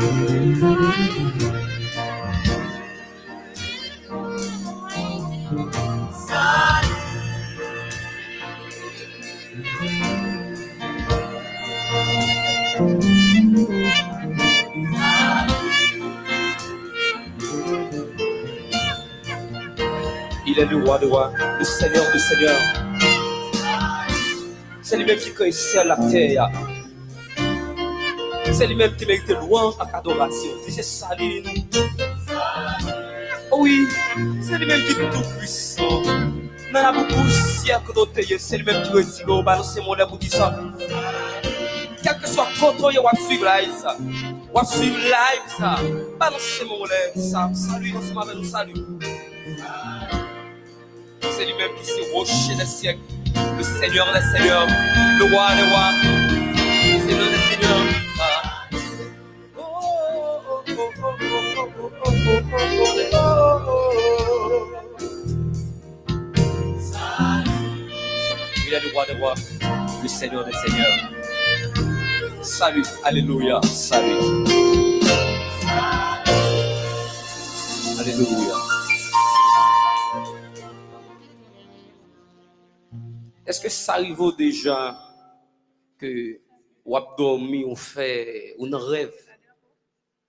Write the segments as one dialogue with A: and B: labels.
A: Il est le roi de rois, le seigneur de seigneurs. C'est lui-même qui ciel la terre. C'est lui-même qui mérite louange et adoration. C'est salut nous. Oh oui, c'est lui-même qui est tout puissant. Dans la beaucoup de siècles d'ôté, c'est lui-même qui retire au balancer mon amour dit ça. Quel que soit le contrôle, on va suivre live ça. On va suivre live ça. Balancez mon lèvre ça. Salut, ensemble avec nous, salut. C'est lui-même qui s'est rocher des siècles, le Seigneur des Seigneurs, le roi des rois, le Seigneur le Seigneur des Seigneurs. Salut, Alléluia, salut. Alléluia. Est-ce que ça arrive déjà que ou dormi, on fait, on rêve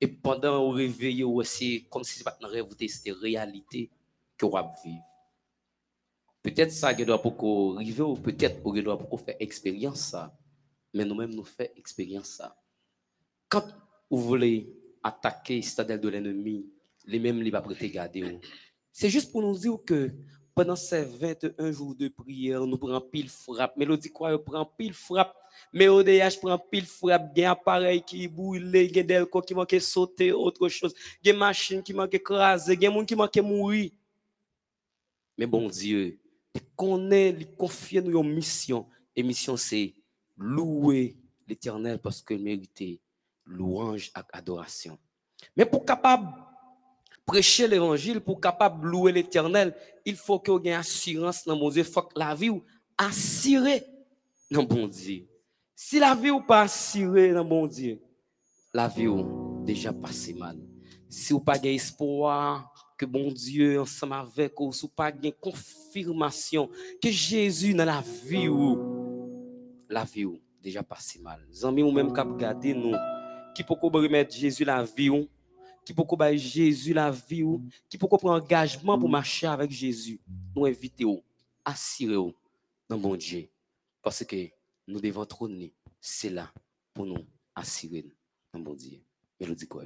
A: et pendant on réveille ou c'est comme si c'est pas un rêve c'était réalité que on vivre? Peut-être ça que doit pour arriver ou peut-être on doit pour faire expérience ça. Mais nous-mêmes nous faisons expérience ça. Quand vous voulez attaquer le stade de l'ennemi, les mêmes les pas prêter garder. C'est juste pour nous dire que pendant ces 21 jours de prière, nous prenons pile frappe. Mélodie quoi, prend pile frappe. Mais ODH prend pile frappe. Il y a appareil qui brûle, il y a des qui manquent sauter, autre chose. Il y a machine qui manque écraser, il y a des gens qui manquent mourir. Mais bon Dieu, il connaît, il confie nous une mission. Et mission, c'est louer l'éternel parce qu'il méritait louange et adoration. Mais pour capable prêcher l'évangile, pour capable louer l'éternel, il faut qu'il y ait assurance dans mon Dieu. Il faut que la vie ou assurée dans mon Dieu. Si la vie ou pas assurée dans mon Dieu, la vie ou déjà passé mal. Si vous pas espoir que bon Dieu ensemble avec vous, si vous pas confirmation que Jésus dans la vie ou la vie ou déjà passé mal. Zami ou même cap garder nous qui peut remettre Jésus la vie ou qui peut bailler Jésus la vie ou qui peut prendre engagement pour marcher avec Jésus. Nous invitons assurer dans bon Dieu parce que nous devons trôner c'est là pour nous assurer dans bon Dieu. Mélodie quoi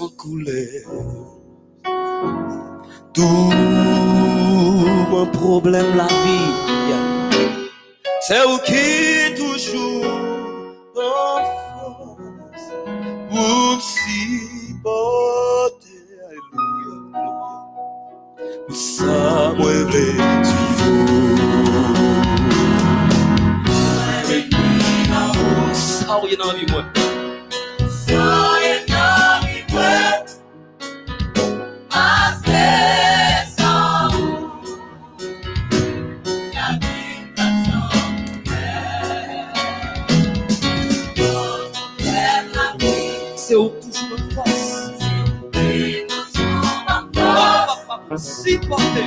A: sans couleur. Tout mon problème, la vie, c'est vous qui toujours en force pour me supporter? Alléluia. Ça, Supporter.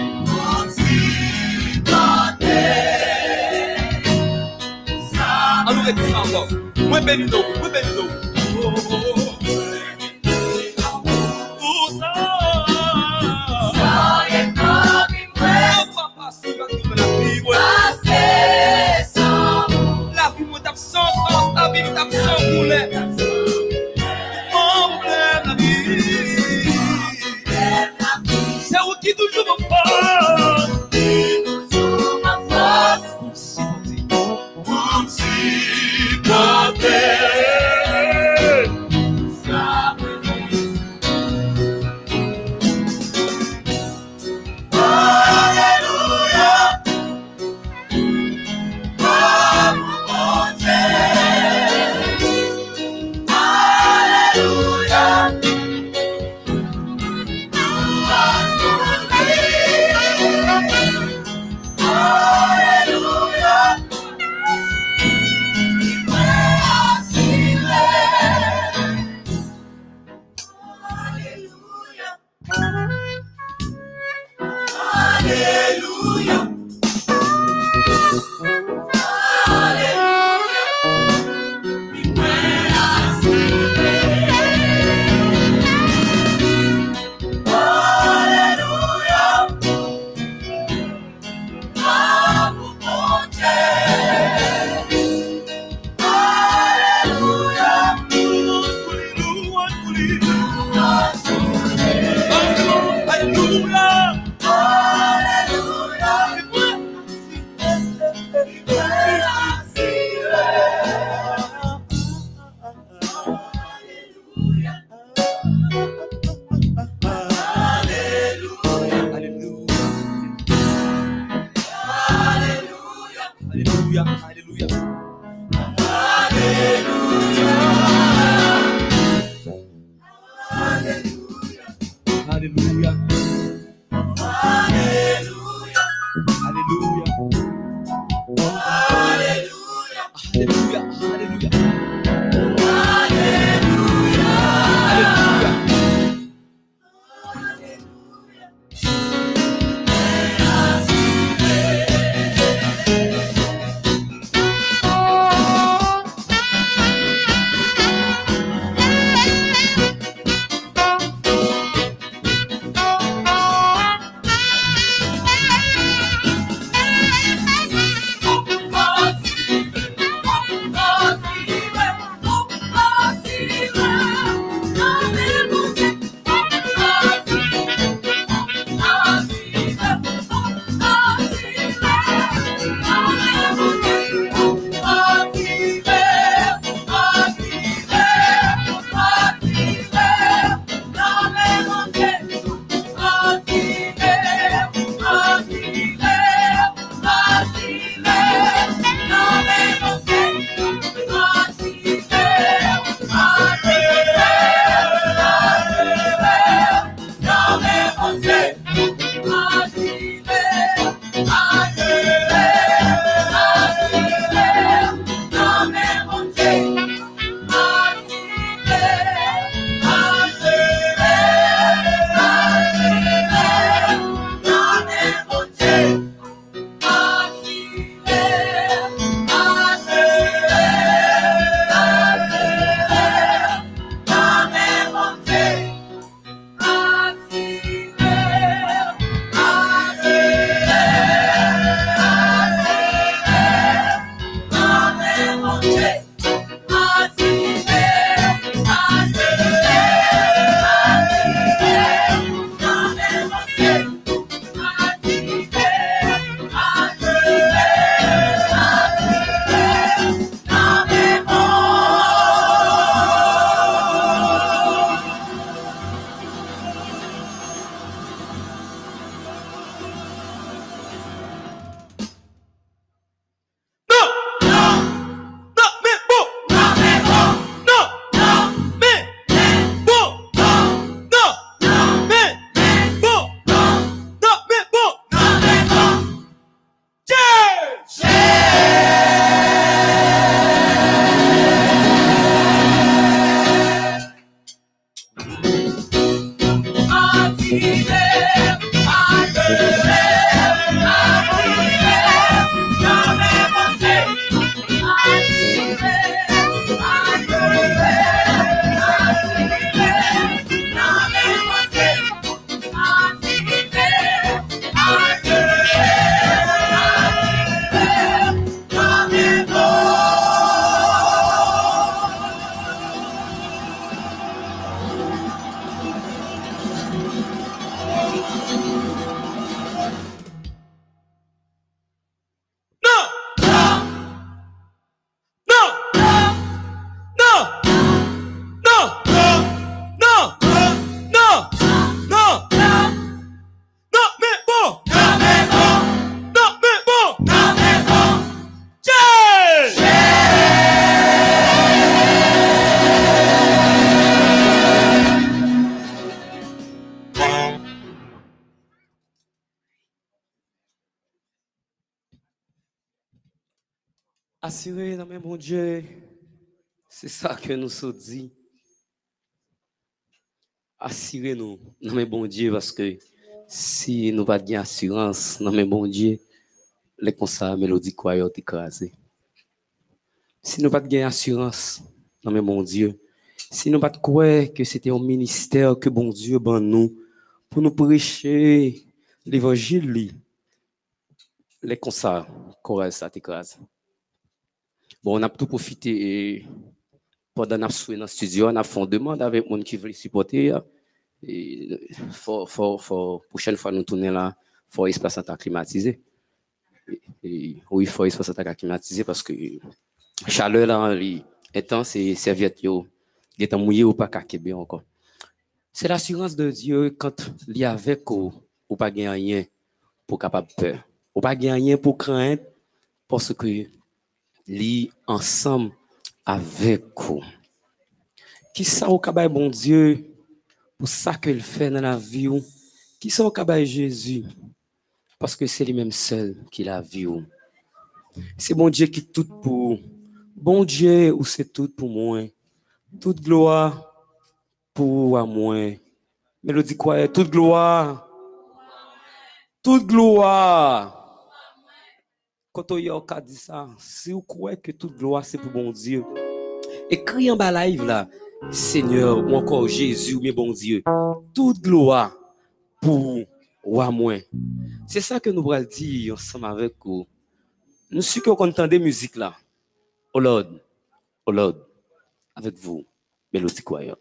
A: Alors, répétez ça encore. Moi, béni donc, moi, béni donc. Oh, One, two. C'est ça que nous sommes dit. Assurez-nous dans mes bon Dieu parce que si nous pas de assurance dans mes bon Dieu, les concerts mélodie quoi écrasé. Si nous pas de assurance dans mes bon Dieu, si nous pas croire que c'était un ministère que bon Dieu ban nous pour nous prêcher l'évangile, les concerts, chorales, ça t'écrase. Bon, on a tout profité pendant qu'on a dans le studio, on a fait une demande avec les gens qui veulent supporter. Et faut, faut, faut, prochaine fois nous tourner là, il faut espace climatisé. Et, oui, il faut espace climatisé parce que chaleur là, intense et serviette, il est mouillé ou pas bien encore. C'est l'assurance de Dieu quand il y a avec ou, pas gagner pour capable peur. Ou pas gagner pour craindre parce que li ensemble avec vous. Qui ça au cabay bon Dieu pour ça qu'il fait dans la vie Qui ça au cabay Jésus parce que c'est lui-même seul qui l'a vu. C'est bon Dieu qui tout pour bon Dieu ou c'est tout pour moi. Toute gloire pour moi. Mélodie quoi toute gloire toute gloire quand on y a dit ça, si vous croyez que toute gloire c'est pour bon Dieu, écris en bas live là, Seigneur ou encore Jésus, mais bon Dieu, toute gloire pour ou moi. C'est ça que nous allons dire ensemble avec vous. Nous sommes contents de musique là. Oh Lord, oh Lord, avec vous, Mélodie Choir.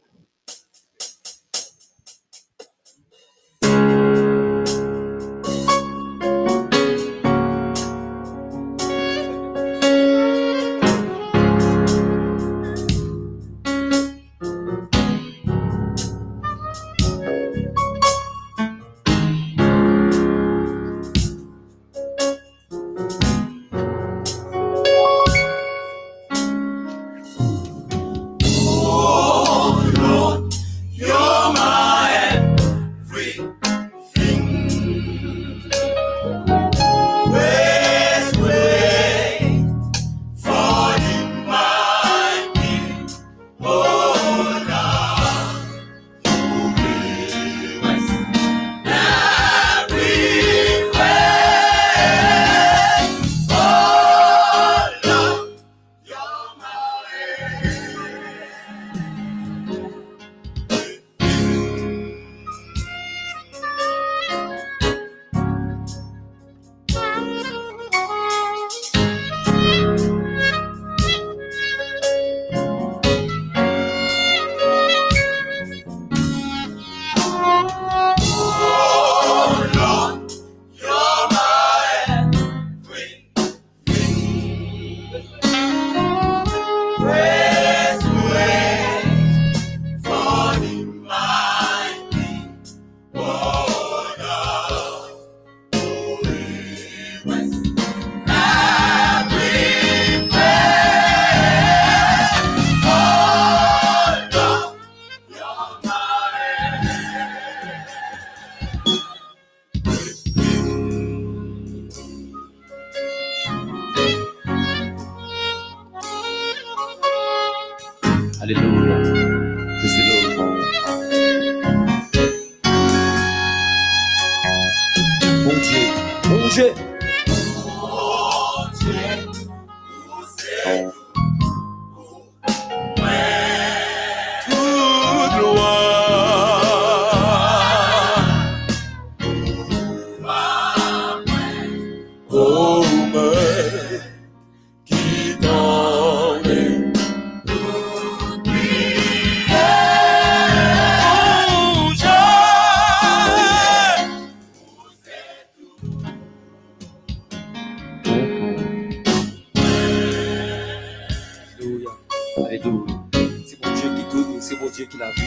B: C'est mon Dieu qui
C: donne, c'est mon Dieu
B: qui la
A: vit.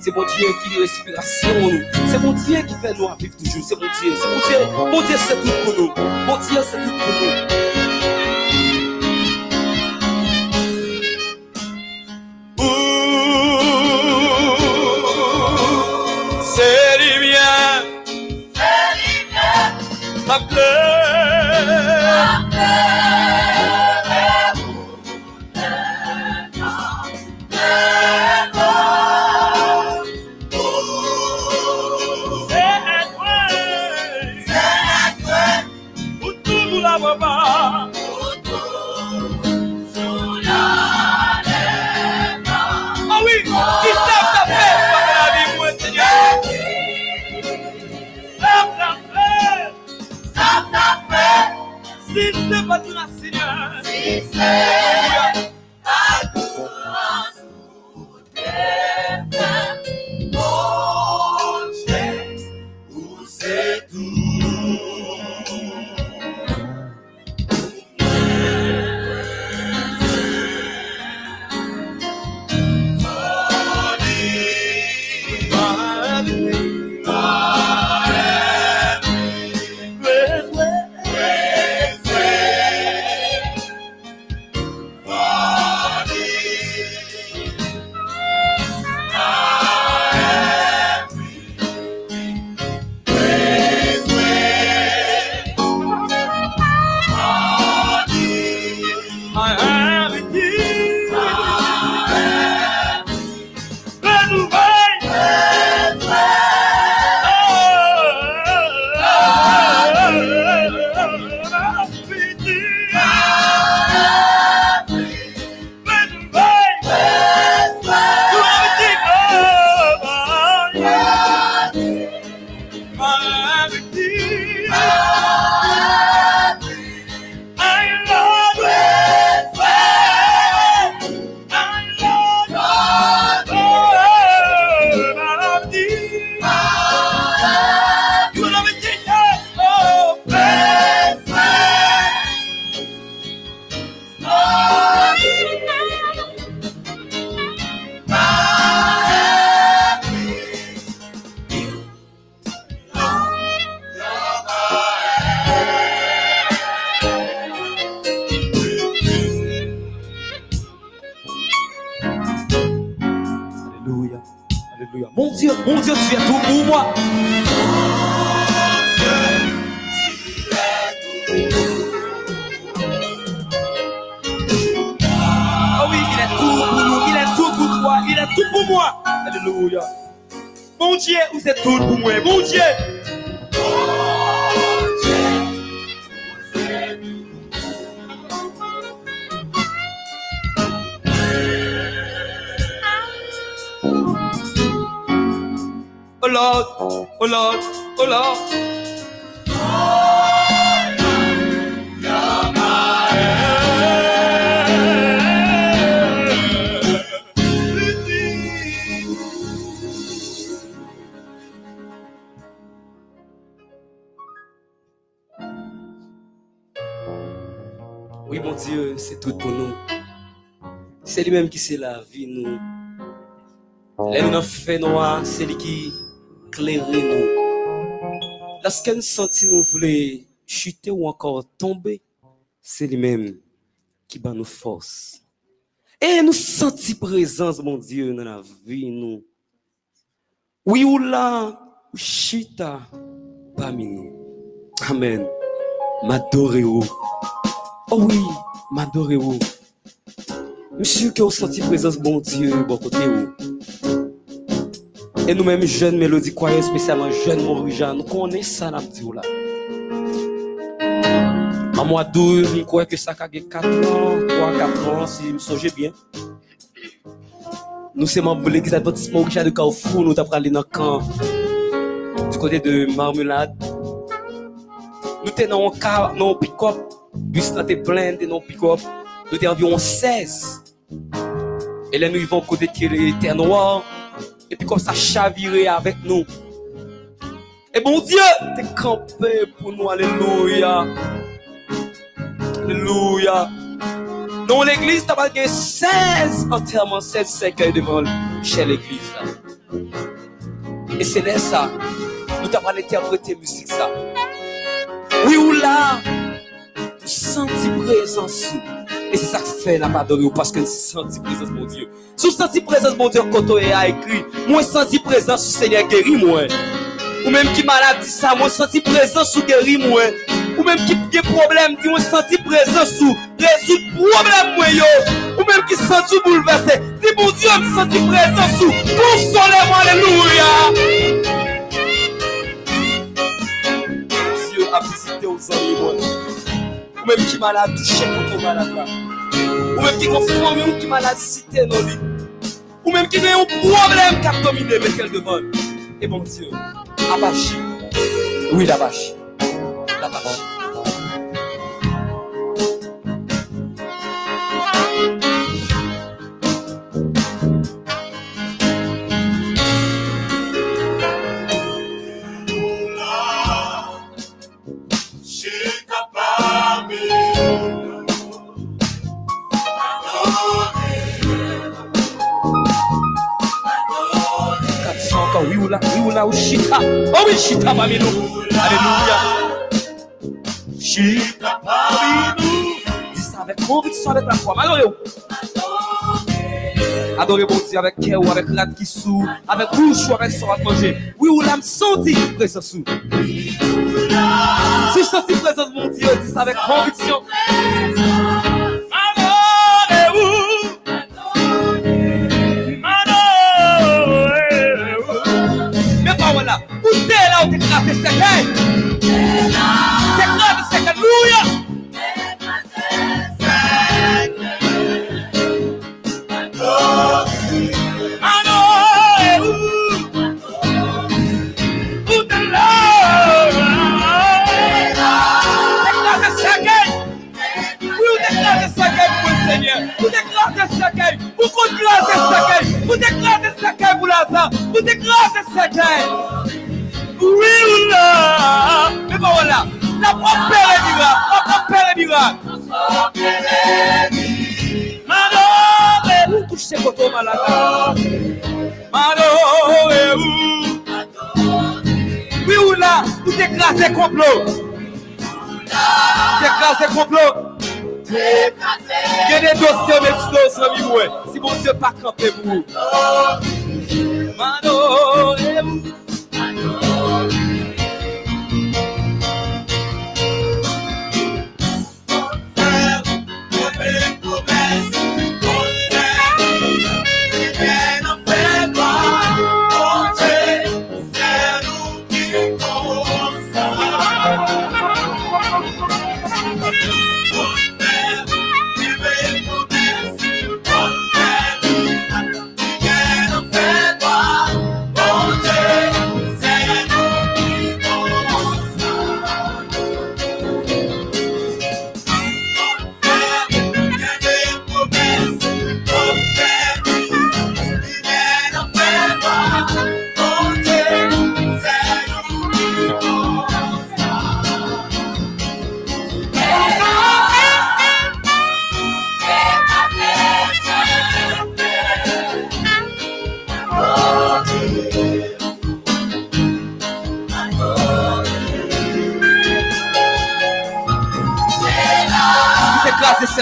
A: C'est mon Dieu qui respiration C'est mon Dieu qui fait nous vivre toujours. C'est mon Dieu, c'est mon Dieu. mon Dieu, c'est tout pour nous. mon Dieu, c'est tout pour nous. Qui c'est la vie, nous. Les nous fait noir, c'est lui qui éclaire nous. Lorsque nous sentons nous voulons chuter ou encore tomber, c'est lui-même qui bat nos forces. Et nous sentons présence, mon Dieu, dans la vie, nous. Oui ou là, ou chita parmi nous. Amen. M'adorez-vous. Oh oui, m'adorez-vous. Monsieur, que vous présence, bon Dieu, bon côté vous. Et nous-mêmes, jeunes mélodies croyants, spécialement jeunes Maurijan, nous connaissons ça, dit là. En mois d'août, je crois que ça a 4 ans, 3, 4 ans, si je me songe bien. Nous sommes membres de l'église adventiste Maurijan de Carrefour, nous avons allé dans le camp du côté de Marmelade. Nous étions dans un dans un pick-up, bus là était plein de non pick-up. Nous étions environ 16. Et nous y vont côté qui était noir. Et puis comme ça chavirait avec nous. Et bon Dieu, t'es campé pour nous, alléluia. Alléluia. Dans l'église, t'as pas gagné 16 enterrements, 16 cercueils devant chez l'église. Et c'est là ça. Nous t'avons interprété musique ça. Oui ou là, sentons présence. Et c'est ça que fait la adoré parce que nous sentons présence mon Dieu. Sous senti présence mon Dieu quand on a écrit, moi senti présence Seigneur guéri moi. Ou même qui malade dit ça, moi senti présence sur guéri moi. Ou même qui a problème dit moi senti présence sur résoudre problème moi. Ou même qui senti bouleversé, dit mon Dieu me senti présence sur consolez-moi alléluia. Dieu a visité aux amis moi. Ou même qui malade touché contre malade là. Ou même qui confirme ou qui malade cité dans lui. Ou même qui a un problème qui a dominé mais qu'elle devant. Et bon Dieu, abachi. Oui, l'abachi. Chita. Oh parmi nous. Alléluia. Chita parmi nous. Dis avec conviction, avec la foi. Adorez-vous. Adorez bon Dieu avec cœur, avec rat qui sous, avec bouche ou avec son à manger. Oui, ou l'âme senti présence sous. Si je sens présence mon Dieu, dis avec conviction. T'es classé second? T'es classé second? Alléluia. Adorez-vous. Où t'es là? T'es classé second? Oui, ou déclare second? Pour le Seigneur. Oui ou nan? Mè pa wè la, la pou apere mirak, la pou apere mirak. La pou apere mirak. Madore ou touche se koto malaka. Madore ou. Wi oui ou nan? Ou dekrasè komplot. Dekrasè komplot. Gede dosye mè chlo san mi mwen. Si bon se pa kampè mou. Madore ou.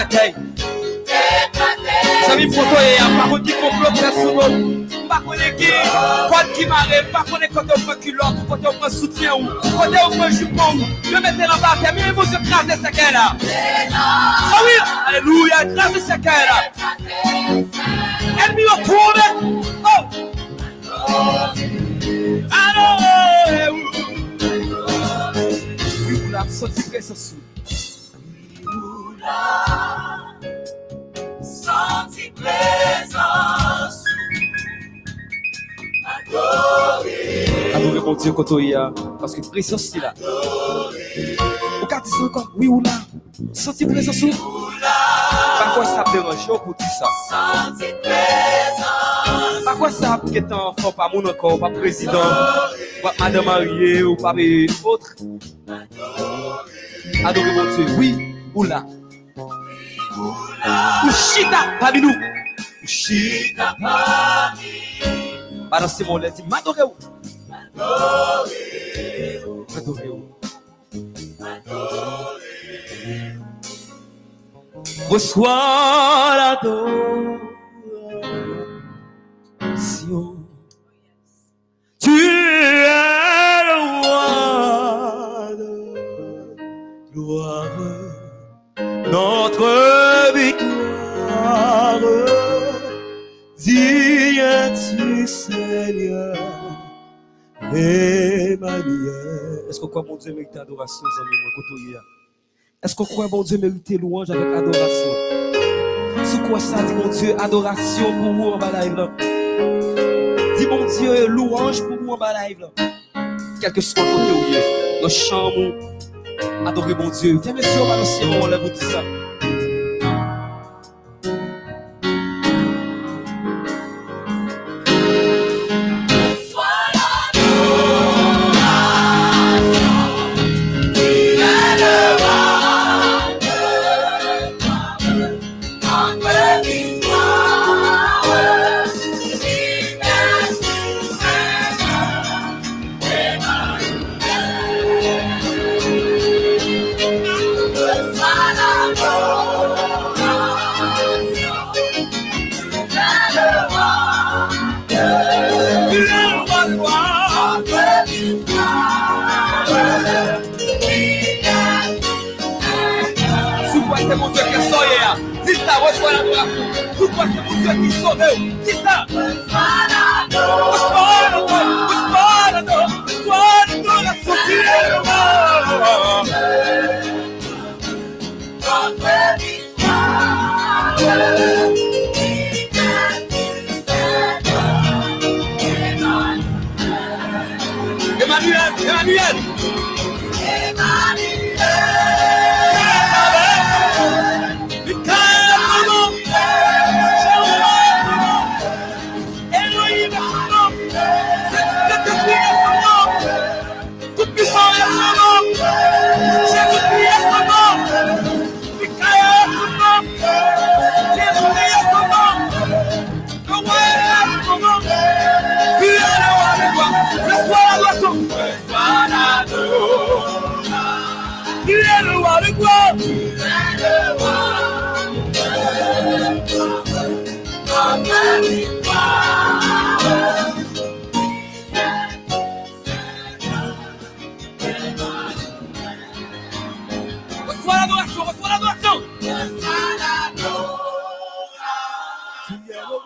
A: Cercueils. Sami kon ki complot fè sou nou. Pa kon mare, pa konen kote ou ou kote ou pren soutien ou, jupon. Le mette se oui, alléluia, crasez ce qu'elle là. Ennemi au tourne. Oh. Présence. Adorez mon Dieu quand il y a. Parce que présence c'est là. Au quartier c'est encore. Oui ou là? Senti présence ou. Par quoi ça dérange pour dire ça?
D: Senti présence.
A: Par quoi ça qui est enfant, pas mon encore, pas président, pas madame mariée ou pas mes autres. Adorez mon Dieu. Oui ou là? Ou chita parmi nous. Ou chita parmi. Balancez mon lait, dit m'adorez-vous. Adorez-vous. Reçois l'adoration. Tu es notre victoire. Digne-tu, Seigneur? Est-ce qu'on croit mon Dieu mérite adoration, amis, Est-ce qu'on croit mon Dieu mérite louange avec adoration? Sous quoi ça dit mon Dieu, adoration pour vous en bas? Dis mon Dieu, louange pour vous en bas live là. Quel que soit le côté où il est, le mon, adorez mon Dieu. Viens, monsieur, on va on lève ça.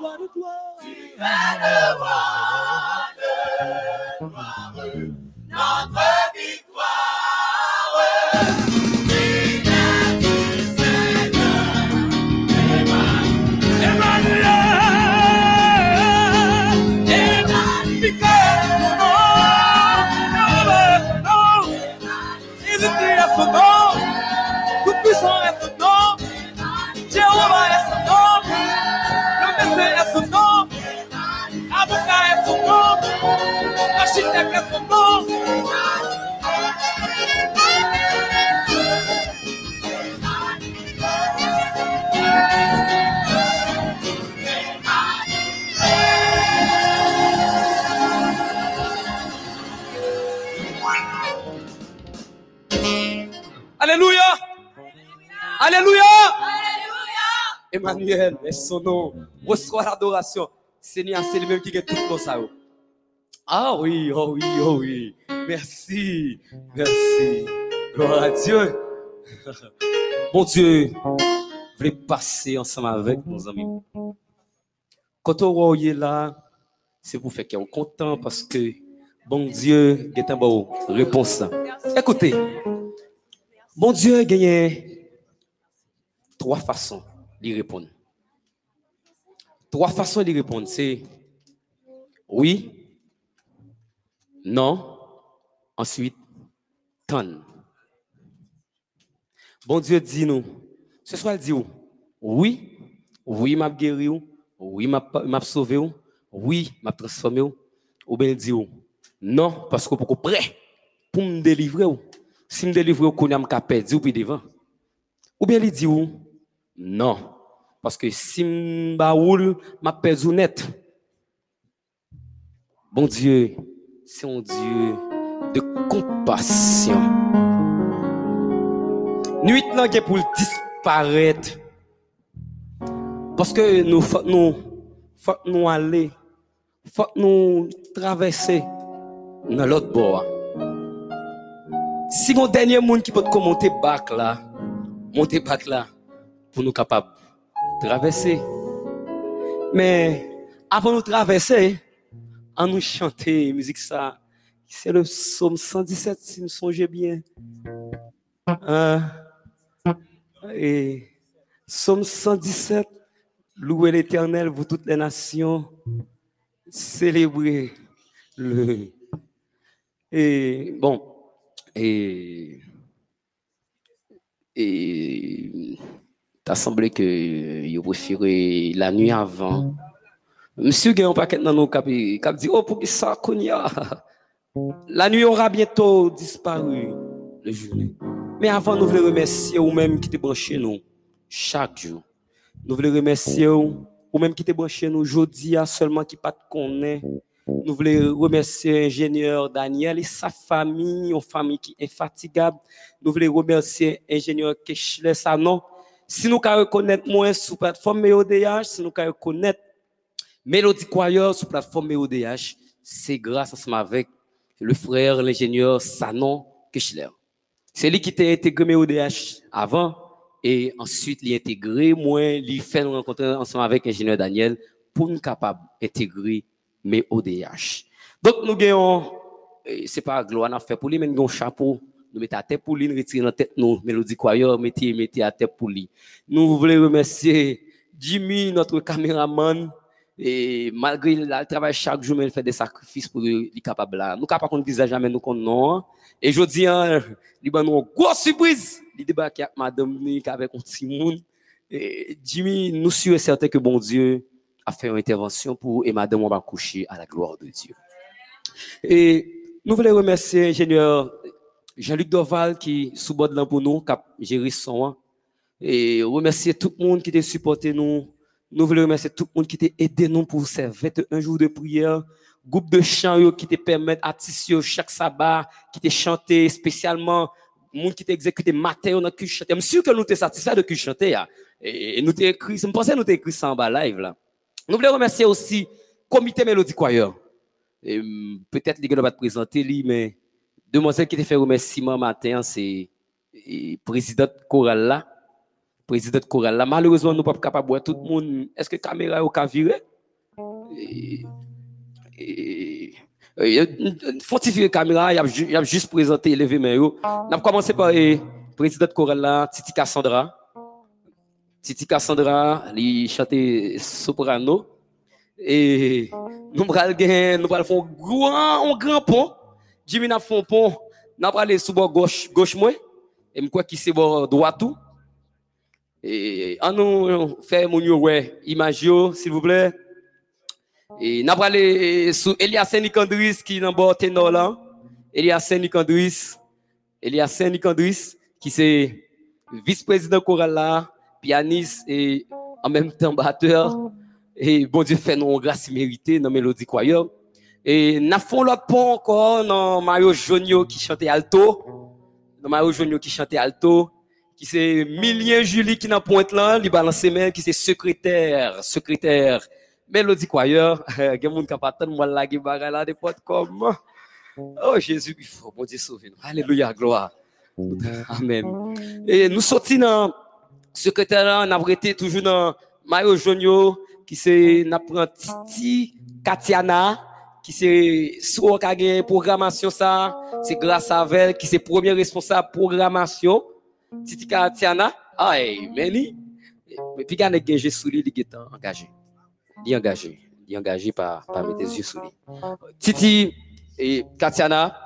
A: Roi de gloire.
E: Notre
A: Est son nom. Reçois l'adoration. Seigneur, c'est lui-même qui a tout pour ça. oh. Ah oui, oh oui, oh oui. Merci, merci. Gloire à Dieu. Mon Dieu, voulez passer ensemble avec nos amis. Quand on est là, c'est pour faire qu'on est content parce que bon Dieu, est un bon réponse. Écoutez, bon Dieu a gagné trois façons d'y répondre. Trois façons d'y répondre, c'est oui, non, ensuite, ton. Bon Dieu dit nous, ce soir il dit ou, oui, oui, m'a guéri ou, oui, m'a sauvé ou, oui, m'a transformé ou, bien il dit non, parce que pour prêt pour me délivrer si me délivrer qu'on a m'a perdu ou devant. Ou bien il dit non, parce que si m'a roule, m'a perdu net. Bon Dieu, c'est un Dieu de compassion. Nuit là qui pour disparaître. Parce que nous faut nous faut nous aller, faut nous traverser dans l'autre bord. Si mon dernier monde qui peut monter bac là, monter bac là pour nous capables de traverser. Mais avant de traverser, en nous chanter musique ça, c'est le psaume 117 si me songez bien. Hein? Et psaume 117, louez l'Éternel, vous toutes les nations, célébrez le. Et bon, et et t'as semblé que il préféré la nuit avant. Monsieur gagne un paquet dans nos cap dit oh pour qui ça qu'on y a. La nuit aura bientôt disparu le journée. Mais avant nous voulons remercier ou même qui te branché nous chaque jour. Nous voulons remercier ou même qui te branché nous aujourd'hui seulement qui pas connaît. Nous voulons remercier l'ingénieur Daniel et sa famille, une famille qui est infatigable. Nous voulons remercier l'ingénieur Kechler Sanon. Si nous pouvons reconnaître moins sur la plateforme MEODH, si nous pouvons reconnaître Mélodie Choir sur la plateforme MEODH, c'est grâce ensemble avec le frère, l'ingénieur Sanon Kechler. C'est lui qui t'a intégré MEODH avant, et ensuite il intégrer moi, il fait nous rencontrer ensemble avec l'ingénieur Daniel pour nous capable d'intégrer mes ODH. Donc nous gagnons, c'est pas gloire à fait pour lui, mais nous avons un chapeau, nous mettons à tête pour lui, nous retirons la tête nous, mélodie choir, mettez, mettez à tête pour lui. Nous voulons remercier Jimmy, notre caméraman, et malgré le travail chaque jour, il fait des sacrifices pour être capable là. Nous capable qu'on visage jamais nous qu'on non. Et je dis, hein, il a une grosse surprise. Il débarque avec madame Nick avec un petit monde. Et Jimmy, nous sommes certains que bon Dieu a fait une intervention pour et madame on va coucher à la gloire de Dieu. Et nous voulons remercier l'ingénieur Jean-Luc Doval qui sous bord pour nous, qui a géré son. Et remercier tout le monde qui a supporté nous nous voulons remercier tout le monde qui t'a aidé nous pour ces 21 jours de prière. Groupe de chants qui te permettent artistes chaque sabbat, qui te chanté spécialement, monde qui t'a exécuté matin dans le chanter. Je suis sûr que nous sommes satisfaits de chanter. Et nous t'ai écrit, je pense que nous t'ai écrit ça en bas live là. Nous voulons remercier aussi Comité Mélodie Choir. Hum, peut-être les gars pas te présenter, mais demoiselle qui t'a fait remerciement matin, c'est présidente chorale là président de chorale. Malheureusement, nous ne sommes pas capables de voir tout le monde. Est-ce que la caméra est au viré? Et, fortifier la caméra, il a juste présenté levé mais On a commencé par le président de chorale là, Titi Cassandra. Titi Cassandra, il chantait soprano. Et nous nous un grand, un grand pont. Jimmy n'a fait un pont. Nous allons aller sur le gauche, gauche moi. Et je crois qu'il c'est droit tout. Et on nous fait mon ouais, image s'il vous plaît. Et n'a pas aller sur Elias Nicandris qui est dans bord ténor là. Elias Nicandris, Elias Nicandris qui c'est vice-président choral là, pianiste et en même temps batteur. Et bon Dieu fait nos grâce méritée dans Mélodie Choir. Et n'a fait l'autre pont encore dans Mario Jonio qui chantait alto. Dans Mario Jonio qui chantait alto qui c'est Milien Julie qui n'a pointe là, il balance mains, qui c'est secrétaire, secrétaire, Mélodie Choir, il y a monde qui a pas tant moi là qui bagarre là des potes comme Oh Jésus, il faut bon Dieu sauver nous. Alléluia, gloire. Amen. Et nous sortis dans secrétaire là, on a arrêté toujours dans Mario Jonio qui c'est n'apprend Titi Katiana qui c'est soit qui programmation ça, c'est grâce à elle qui c'est premier responsable programmation Titi Tiana, ay. Mais puis, quand il est sous lui, il est engagé. Il engagé. Il engagé par, par mettre yeux sous lui. Titi et Katiana,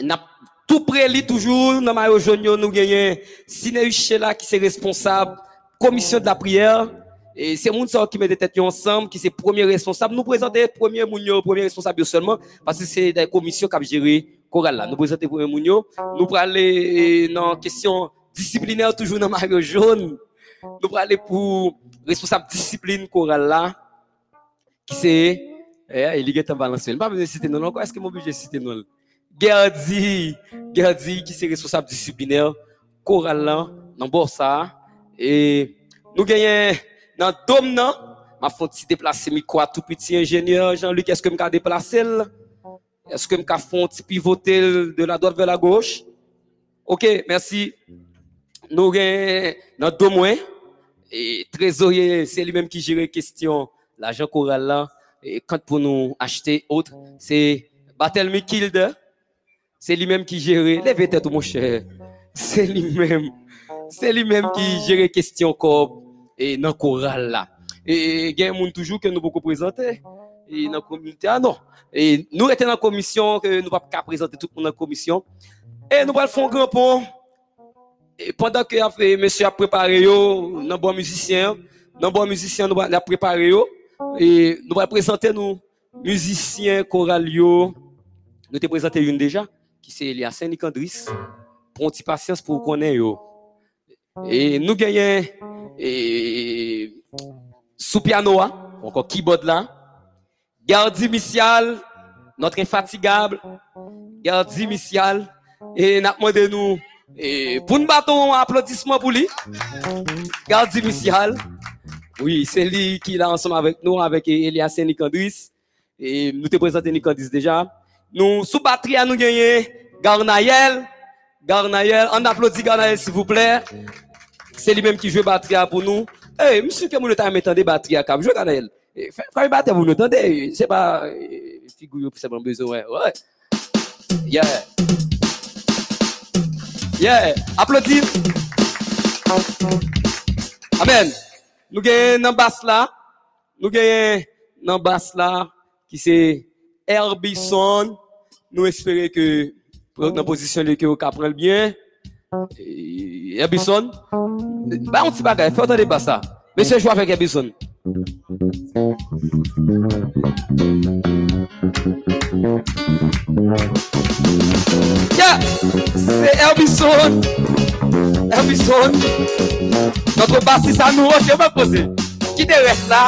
A: n'a tout près lui toujours, dans Mario Jonio, nous gagnons Siné là qui est responsable, commission de la prière. Et c'est moun qui met des têtes ensemble, qui c'est premier responsable. Nous présenter premier mounio, premier responsable seulement, parce que c'est des commissions qui géré Choral là. Nous présenter premier mounio. Nous pour aller dans question disciplinaire toujours dans maillot jaune. Nous aller pour responsable discipline chorale qui c'est, eh, il est en balance. Pas besoin citer non encore. Est-ce que mon budget citer non? Gardi, Gardi, qui c'est responsable disciplinaire chorale là, dans Borsa. Et nous gagnons dans Dom non, ma faut déplacer mi quoi tout petit ingénieur Jean-Luc, est-ce que me déplacer Est-ce que me fait pivoter de la droite vers la gauche? OK, merci. Nous avons dans deux mois, et trésorier, c'est lui-même qui gère question, l'argent choral là, et quand pour nous acheter autre, c'est Barthélemy Kilde, c'est lui-même qui gère, levez tête mon cher, c'est lui-même, c'est lui-même qui gère question comme, et dans le choral là. Et il y a des toujours que nous beaucoup et dans la communauté, ah non, et nous étions dans la commission, que nous pas présenter tout le monde dans la commission, et nous allons faire un grand pont, et pendant que monsieur a préparé yo, nos bon musicien, nos bon musicien nous a préparé yo et nous allons présenter nous musiciens choralio. Nous te présenté une déjà qui c'est Elia Saint-Nicandris. Prends patience pour connaître. Et nous gagnons et sous piano encore keyboard là. Gardi Missial, notre infatigable Gardi Missial et n'a demandé nous et pour nous battre un applaudissement pour lui. Garde initial. Oui, c'est lui qui est là ensemble avec nous, avec Elias et Nicandris. Et nous te présentons Nicandris déjà. Nous, sous batterie, nous gagnons Garnaël. Garnaël, on applaudit Garnaël s'il vous plaît. C'est lui-même qui joue batterie pour nous. Eh, monsieur, que vous avez batterie à cap, je regarde elle. Fais batterie, vous n'entendez, c'est pas, euh, figure, c'est bon besoin, ouais. Yeah. Yeah. Applaudis. Amen. Nous gagnons dans basse là. Nous gagnons dans basse là qui c'est Herbison. Nous espérons que pour la position de que vous le Eh, Ebison, ba yon ti bagay, fè otan de basa. Mè se jwa fèk Ebison. Ya, se Ebison, Ebison, notre basi sa nou roche mè pose. Ki de res la,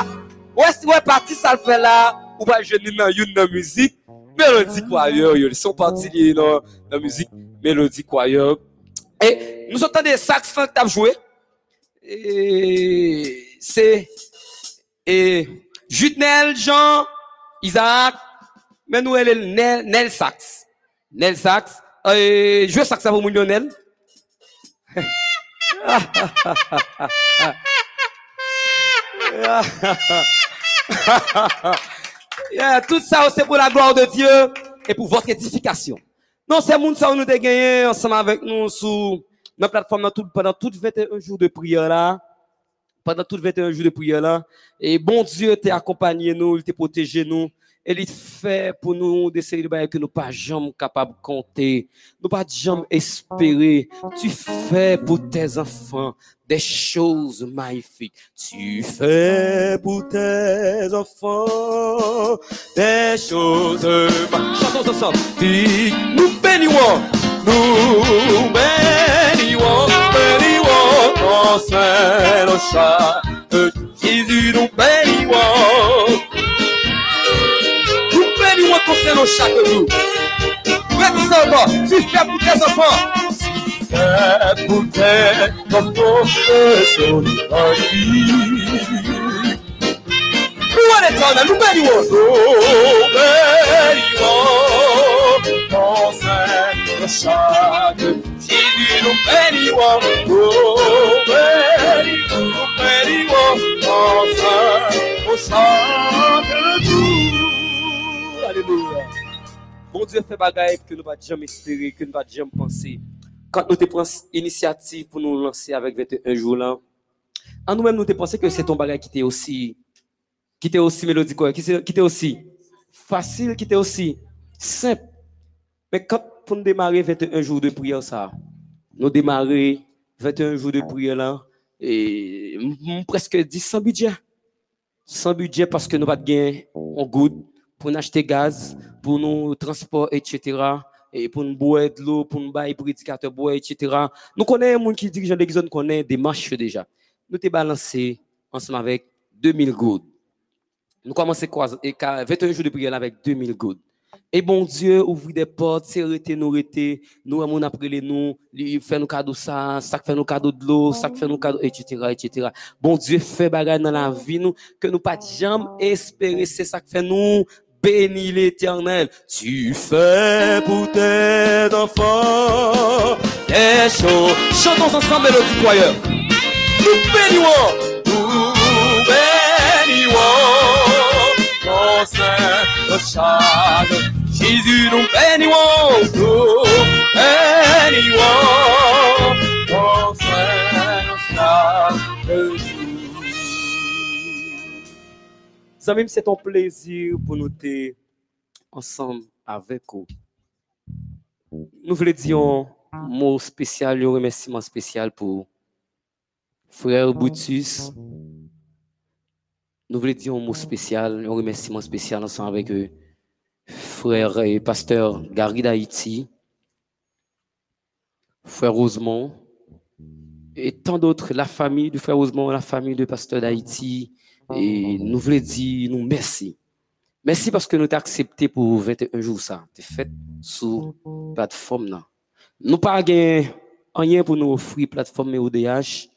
A: wè si wè pati sal fè la, ou wè jeni nan yon nan müzik, melodi kwayo, yon son pati li nan müzik, melodi kwayo, Et nous entendons des sax que tu as joué. C'est et Jean, Isaac, mais nous, elle est Nel, Nel Sax. Nel Sax. Euh, je sax pour mon yeah, tout ça, c'est pour la gloire de Dieu et pour votre édification. Non, c'est monde ça, nous avons gagné ensemble avec nous sur notre plateforme pendant tout 21 jours de prière là pendant tout 21 jours de prière là. Et bon Dieu t'a accompagné nous, il t'a protégé nous. Et il fait pour nous des séries de bails que nous pas jamais capables de compter. Nous pas jamais espérer. Tu fais pour tes enfants des choses magnifiques. Tu fais pour tes enfants des choses magnifiques. Chantons ensemble. Nous bénissons. Nous bénissons. Bénissons ton Saint le chat. Jésus nous bénissons. Nous bénissons ton Saint le chaque jour. Faites ça encore. Tu fais pour tes enfants. Tu fais pour tes enfants des choses magnifiques. Louez l'éternel, nous bénissons. Nous bénissons ton Saint le chaque Jésus nous bénissons. Nous bénissons, nous bénissons ton Saint au chaque jour. Bon Dieu fait bagaille que nous pas jamais espérer, que nous pas jamais penser. Quand nous te prenons initiative pour nous lancer avec 21 jours là, en nous-mêmes nous te pensé que c'est ton bagage qui était aussi qui était aussi mélodique, qui était aussi facile, qui était aussi simple. Mais quand pour nous démarrer 21 jours de prière, ça, nous démarrer 21 jours de prière là, et presque 10 sans budget. Sans budget parce que nous pas de gain en good pour acheter gaz, pour nous transport, etc. Et pour nous boire de l'eau, pour nous bailler prédicateur boire, etc. Nous connaissons les gens qui dirigent l'église, nous connaissons des marches déjà. Nous t'es balancé ensemble avec 2000 gouttes. Nous commençons 21 jours de prière avec 2000 gouttes. Et bon Dieu, ouvre des portes, arrêté, nous arrêter, nous avons les nous, fait nos cadeaux ça, ça fait nos cadeaux de l'eau, ça fait nos cadeaux, etc., etc. Bon Dieu, fait bagarre dans la vie, nous, que nous pas jamais espérer, c'est ça que fait nous, bénis l'éternel. Tu fais pour tes enfants des choses. Chantons ensemble, mélodie choir. Nous bénissons, nous bénissons, ton Saint, le chaque Jésus nous bénissons, nous bénissons, ton Saint, c'est un plaisir pour nous être ensemble avec vous. Nous voulons dire un mot spécial, un remerciement spécial pour frère Boutus. Nous voulons dire un mot spécial, un remerciement spécial ensemble avec eux. Frère et pasteur Gary d'Haïti, frère Rosemont, et tant d'autres, la famille du frère Rosemont, la famille du pasteur d'Haïti, et nous voulons dire nous merci. Merci parce que nous t'avons accepté pour 21 jours ça. Tu fait sur plateforme là. Nous pas rien pour nous offrir plateforme ODH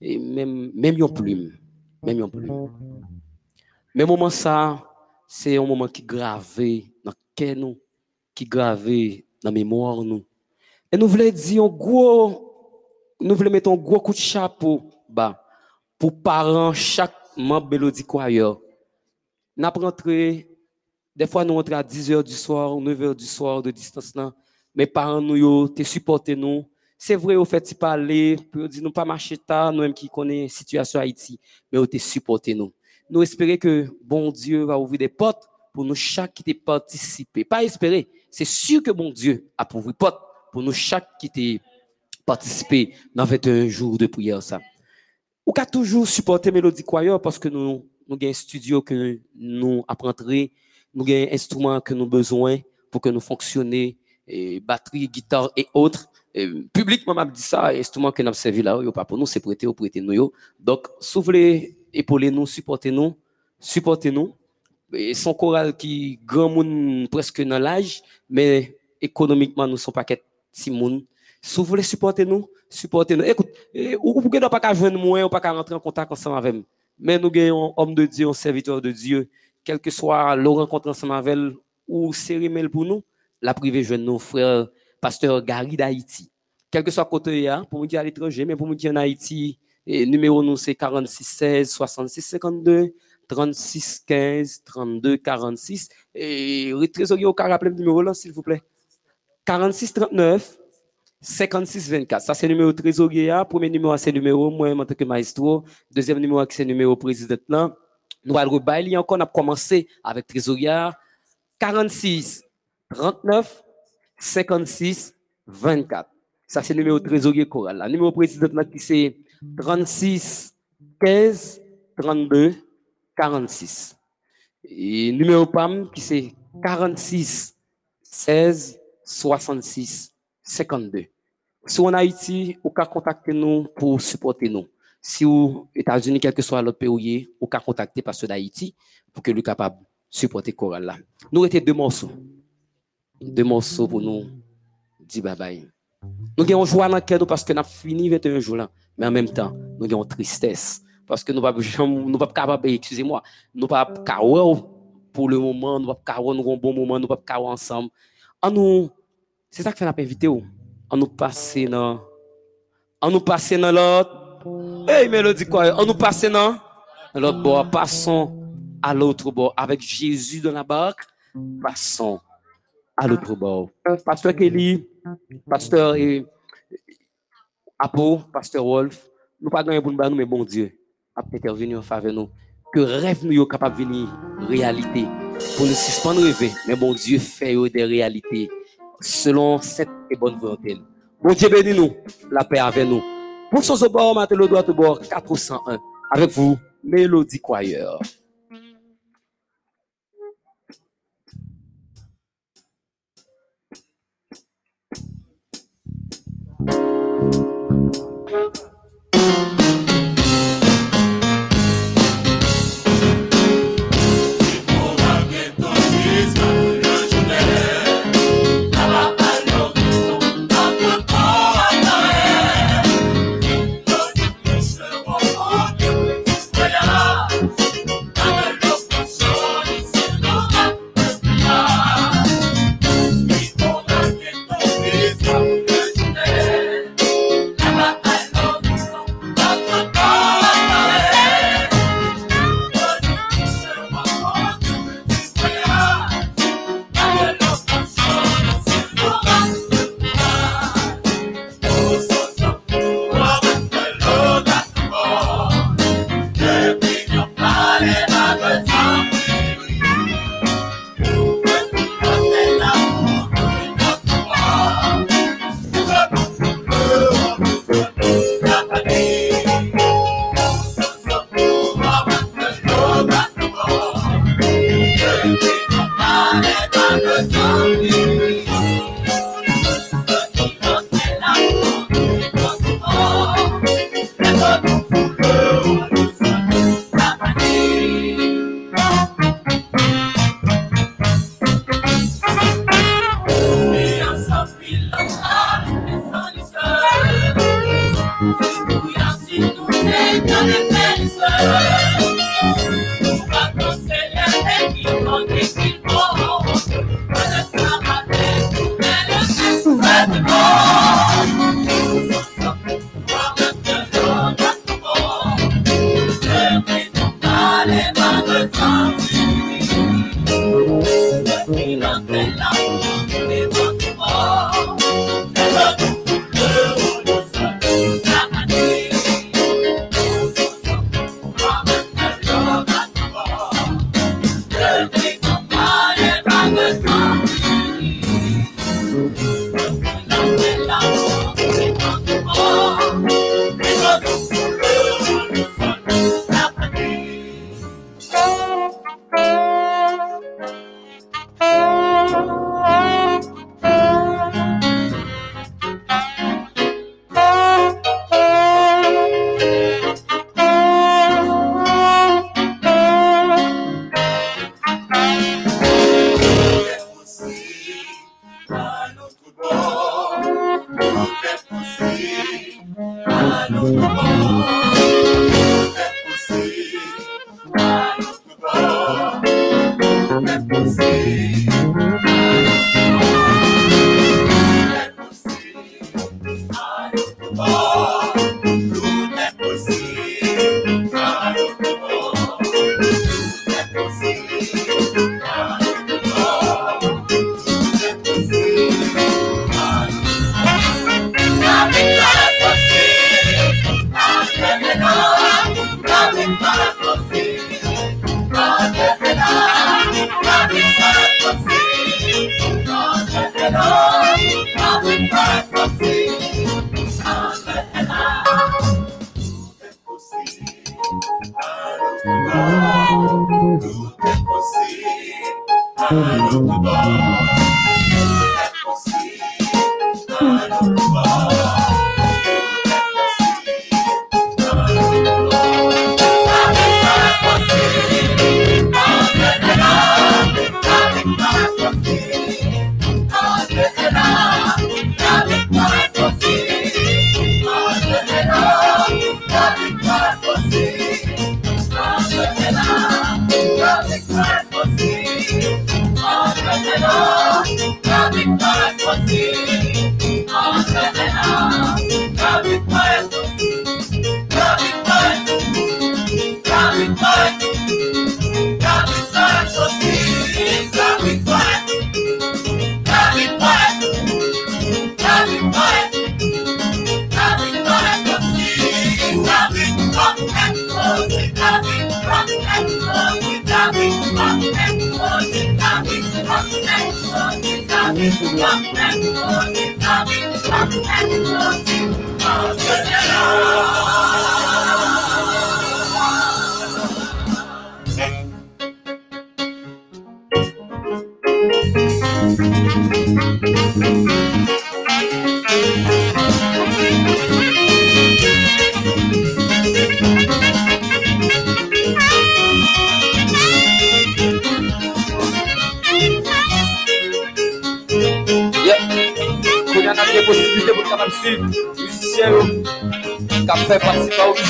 A: et même même une plume, même une plume. Mais moment ça, c'est un moment qui gravé dans cœur nous, qui gravé dans mémoire nous. Et nous voulons dire un gros nous voulons mettre un gros coup de chapeau bas pour parents, chaque membre Mélodie Choir. Nous rentré, des fois nous rentrons à 10h du soir ou 9h du soir de distance là, mais parents nous, te supporté nous. C'est vrai, au fait, tu parler, pour dire nous pas marcher tard, nous même qui connaissons la situation Haïti, mais vous te supporté nous. Nous espérons que bon Dieu va ouvrir des portes pour nous chaque qui participer. Pas espérer, c'est sûr que bon Dieu a ouvrir des portes pour nous chaque qui participer dans 21 jours de prière ça. Ou qu'à toujours supporter Mélodie Choir parce que nous nous avons un studio que nous apprendrons, nous avons un instrument que nous avons besoin pour que nous fonctionnions, et batterie, guitare et autres. Et, publiquement, m'a dit ça, instrument que nous avons servi là, pas pour nous, c'est prêter ou prêter nous. Donc, voulez épauler nous, supporter nous, supporter nous. Son choral qui grand presque dans l'âge, mais économiquement, nous sommes pas si monde. Si vous voulez supporter nous, supporter nous. Écoute, ou vous ne pas joindre moi, ou pas rentrer en contact ensemble avec nous. Mais nous un homme de Dieu, un serviteur de Dieu, quel que soit le rencontre ensemble avec ou cérémonie pour nous, la privée jeune nos frères, pasteur Gary d'Haïti. Quel que soit côté, pour nous dire à l'étranger, mais pour nous dire en Haïti, et numéro nous c'est 46 16 66 52 36 15 32 46 et le trésorier au cas le numéro là s'il vous plaît. 46 39 56 24. Ça, c'est le numéro trésorier. Premier numéro, c'est le numéro, moi, en tant que maestro. Deuxième numéro, c'est le numéro président. Là. Nous allons rebailler encore. On a commencé avec trésorier. 46 39 56 24. Ça, c'est le numéro trésorier choral. Le numéro président, là, qui c'est 36 15 32 46. Et numéro PAM, qui c'est 46 16 66 52. Si on Haïti, vous pouvez contacter nous pour supporter nous. Si aux États-Unis, quel que soit l'autre pays, vous pouvez contacter Pasteur d'Haïti pour que nous capable de supporter Coral là. Nous étions deux morceaux. Deux morceaux pour nous dire bye bye. Nous avons joie dans le parce que nous avons fini 21 jours. Mais en même temps, nous avons tristesse. Parce que nous ne sommes pas capables, excusez-moi, nous ne sommes pas capables pour le moment, nous ne sommes pas capables, nous avons un bon moment, nous ne sommes pas capables ensemble. En nous c'est ça que fait la invité ou. On nous passer dans on nous passer dans l'autre. Hey mélodie quoi, on nous passer dans l'autre bord, passons à l'autre bord avec Jésus dans la barque. Passons à l'autre bord. Pasteur Kelly, pasteur Apo, pasteur Wolf, nous pas gagner pour nous mais bon Dieu a intervenir en faveur nous. Que rêve nous capable de venir réalité pour nous suspendre rêver, mais bon Dieu fait des réalités selon cette bonne volonté. Bon Dieu bénis-nous, la paix avec nous. Pour son bord, maintenant le au bord 401. Avec vous, Mélodie Croyeur.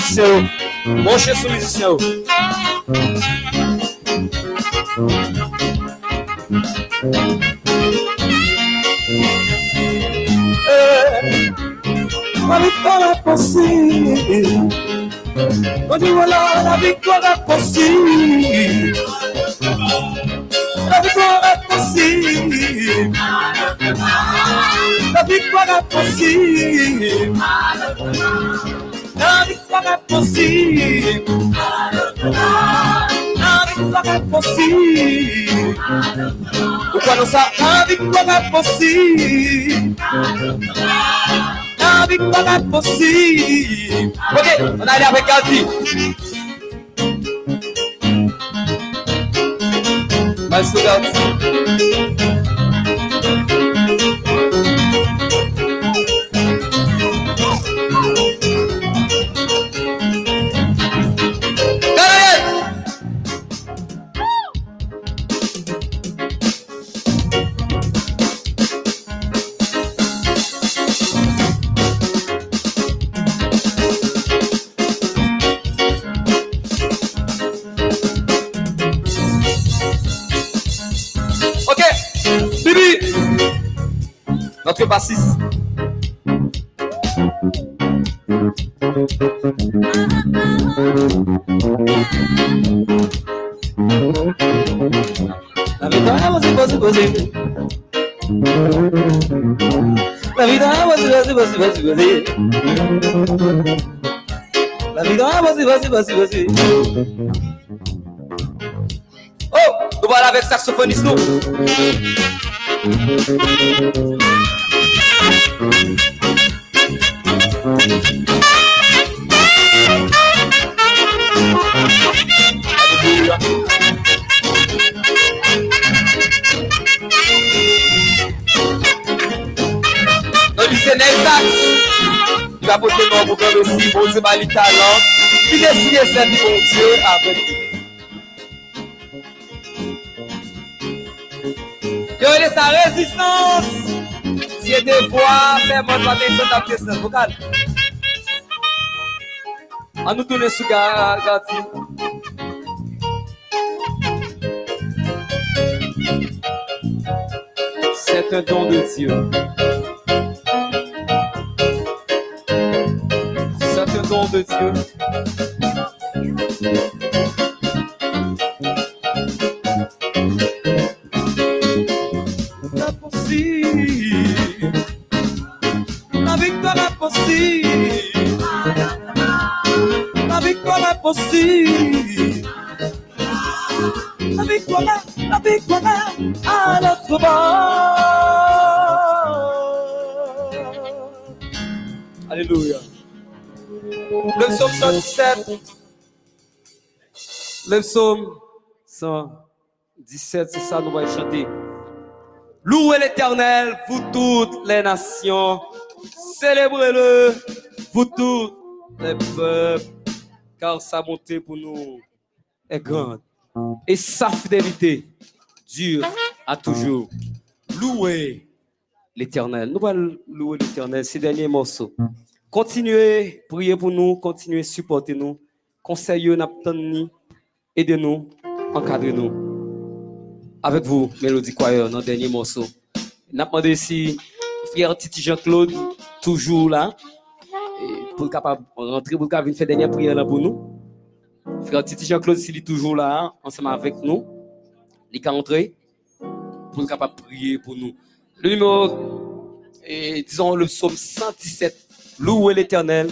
A: seu. Bom Jesus do céu. istniał. Vitória é possível, onde olhar a vitória é possível. A vitória é possível, a vitória é possível nada é possível. Nada é possível. Quando sabe nada é possível. Nada é possível. Ok, Nadia vai aqui. Mas tu bassiste. La vida was impossible. La vida was impossible. La vida was impossible. Oh, nous voilà avec saxophoniste, nous. Kapote nan pou kande si, bon se mali talan, pi desiye se di bon diyo avèk di. Yo, lè sa rezistans! Il des voix, c'est moi, pas des choses à question. Vous calme. On nous tourne sous Gati. C'est un don de Dieu. C'est un don de Dieu. Le psaume 117, c'est ça, nous allons chanter. Louez l'éternel, vous toutes les nations. Célébrez-le, vous tous les peuples. Car sa bonté pour nous est grande. Et sa fidélité dure à toujours. Louez l'éternel. Nous allons louer l'éternel, ces derniers morceaux. Continuez, priez pour nous, continuez, supportez nous. Conseillez, nous, aidez-nous, encadrez-nous avec vous, Mélodie Choir, dans le dernier morceau. N'a si frère Titi Jean-Claude, toujours là, pour capable rentrer, pour capable faire dernière prière là pour nous. Frère Titi Jean-Claude, s'il est toujours là, ensemble avec nous, il est entrer pour capable prier pour nous. Le numéro, et, disons le psaume 117, louez l'éternel,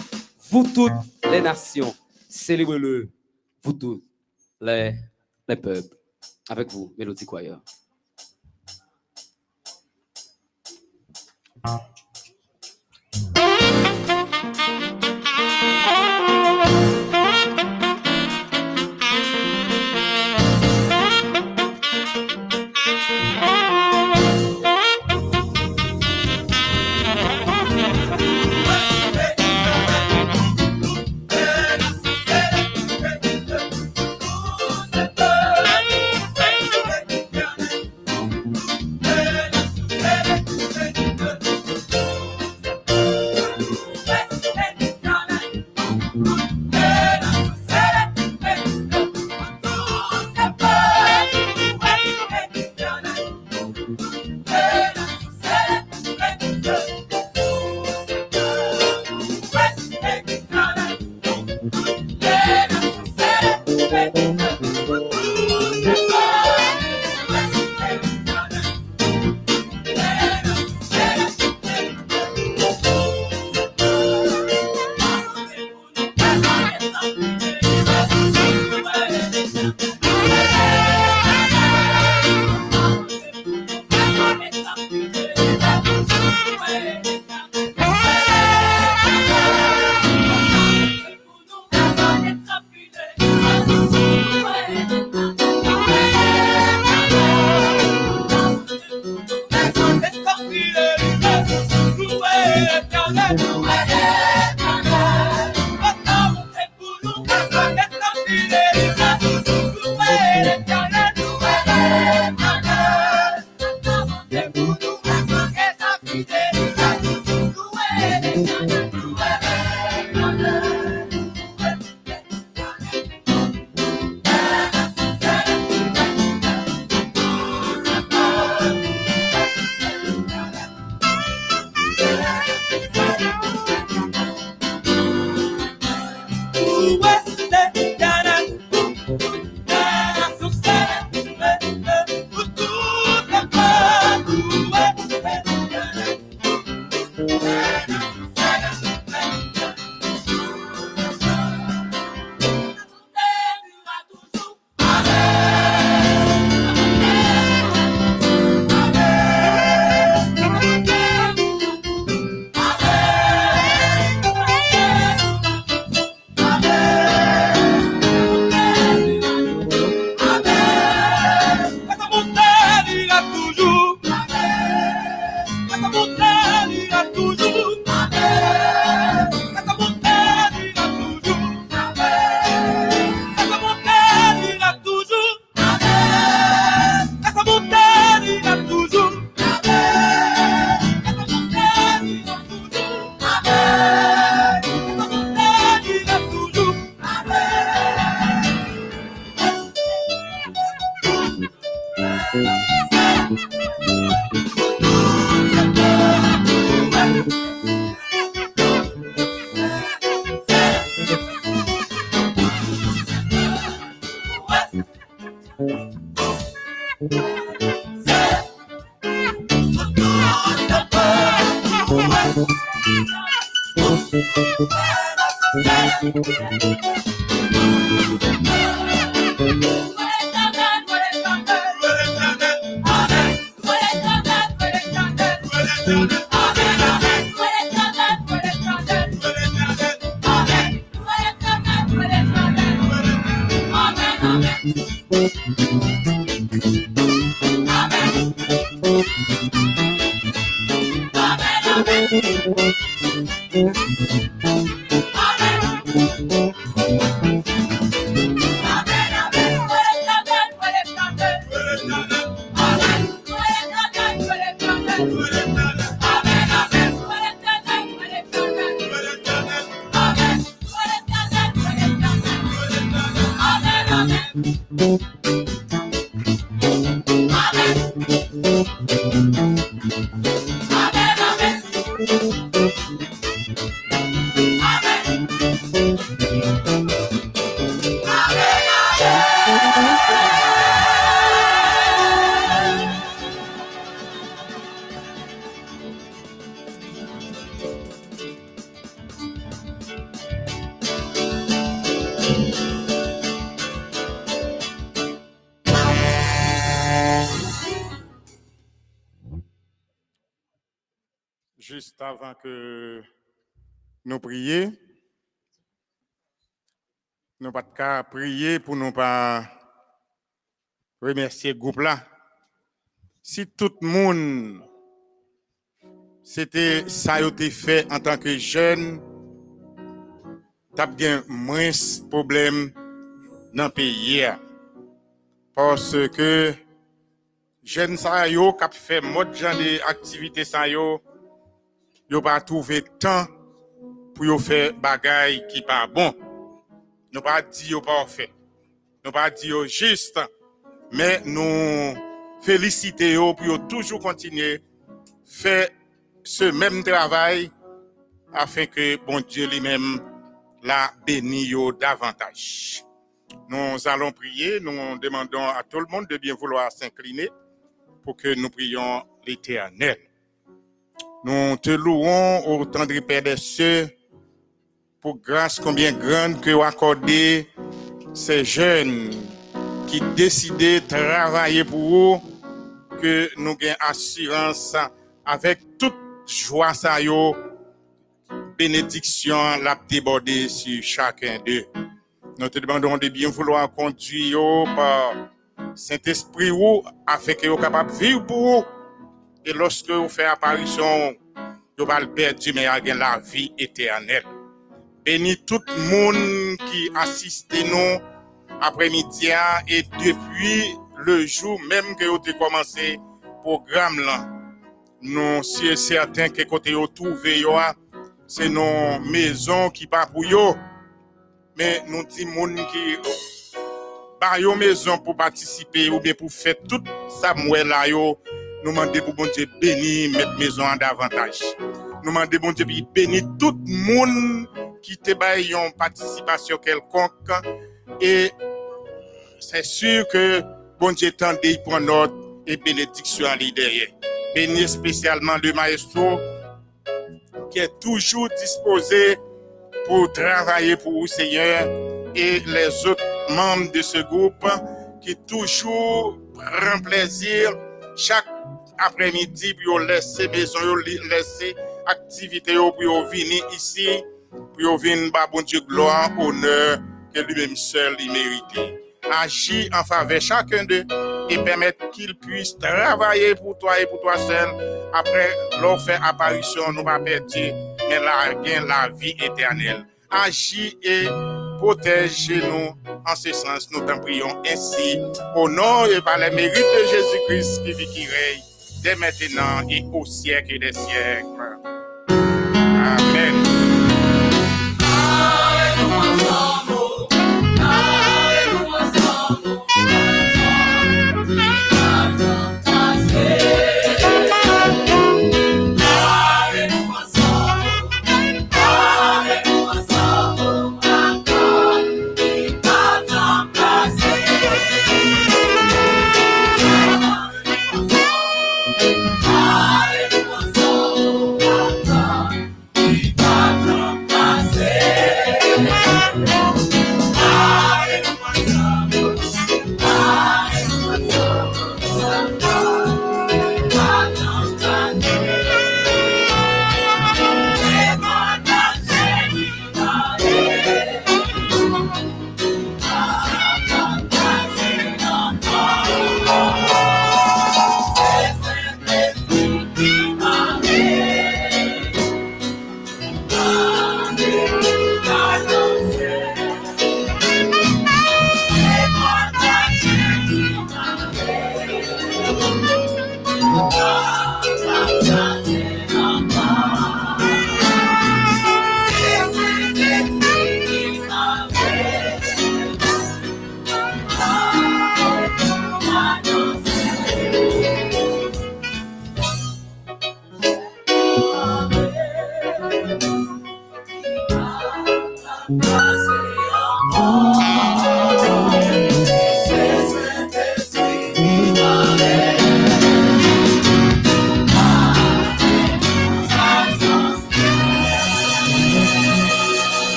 A: vous toutes les nations, célébrez-le, vous tous les, les peuples. Avec vous, Mélodie Choir.
F: Juste nous prions, nous pas qu'à prier pour nous pas remercier le. Si tout le monde c'était fait en tant que jeune, moins de problèmes dans le pays. Parce que jeunes ça yo qui fait mode genre d'activité ça yo pas trouvé temps pour yo faire bagay qui pas bon. Nous pas dit yo pas fait. Nous pas dit yo juste mais nous féliciter yo pour yo toujours continuer faire ce même travail afin que bon Dieu lui-même la béni yo davantage. Nous allons prier, nous demandons à tout le monde de bien vouloir s'incliner pour que nous prions l'Éternel. Nous te louons au tendre Père des cieux pour grâce combien grande que vous accordez ces jeunes qui décident de travailler pour vous, que nous ayons assurance avec toute joie, ça bénédiction l'a débordé sur chacun d'eux. Nous te demandons de bien vouloir conduire par Saint-Esprit ou afin que vous capable de vivre pour vous. Et lorsque vous faites apparition, vous allez perdre, mais il la vie éternelle. Beni tout moun ki asiste nou apremidya e depuy le jou menm ke yo te komanse program lan. Nou siye certain ke kote yo touve yo a, se nou mezon ki pa pou yo. Men nou ti moun ki ba yo mezon pou patisipe ou be pou fet tout sa mwen la yo. Nou mande pou bonje beni met mezon an davantage. Nou mande bonje bi beni tout moun qui te baille une participation quelconque. Et c'est sûr que bon Dieu tendait pour notre et bénédiction à derrière bénir spécialement le maestro qui est toujours disposé pour travailler pour vous Seigneur et les autres membres de ce groupe qui toujours prend plaisir. Chaque après-midi pour laisser maison, laisser activité pour venir ici, pour venir bah bon Dieu gloire, honneur que lui-même seul il mérite. Agis en faveur chacun d'eux et permettre qu'ils puissent travailler pour toi et pour toi seul. Après leur faire apparition, nous pas perdre, mais la, la vie éternelle. Agis et protège-nous en ce sens. Nous t'en prions ainsi au nom et par les mérites de Jésus-Christ qui vit, qui règne dès maintenant et au siècle des siècles. Amen.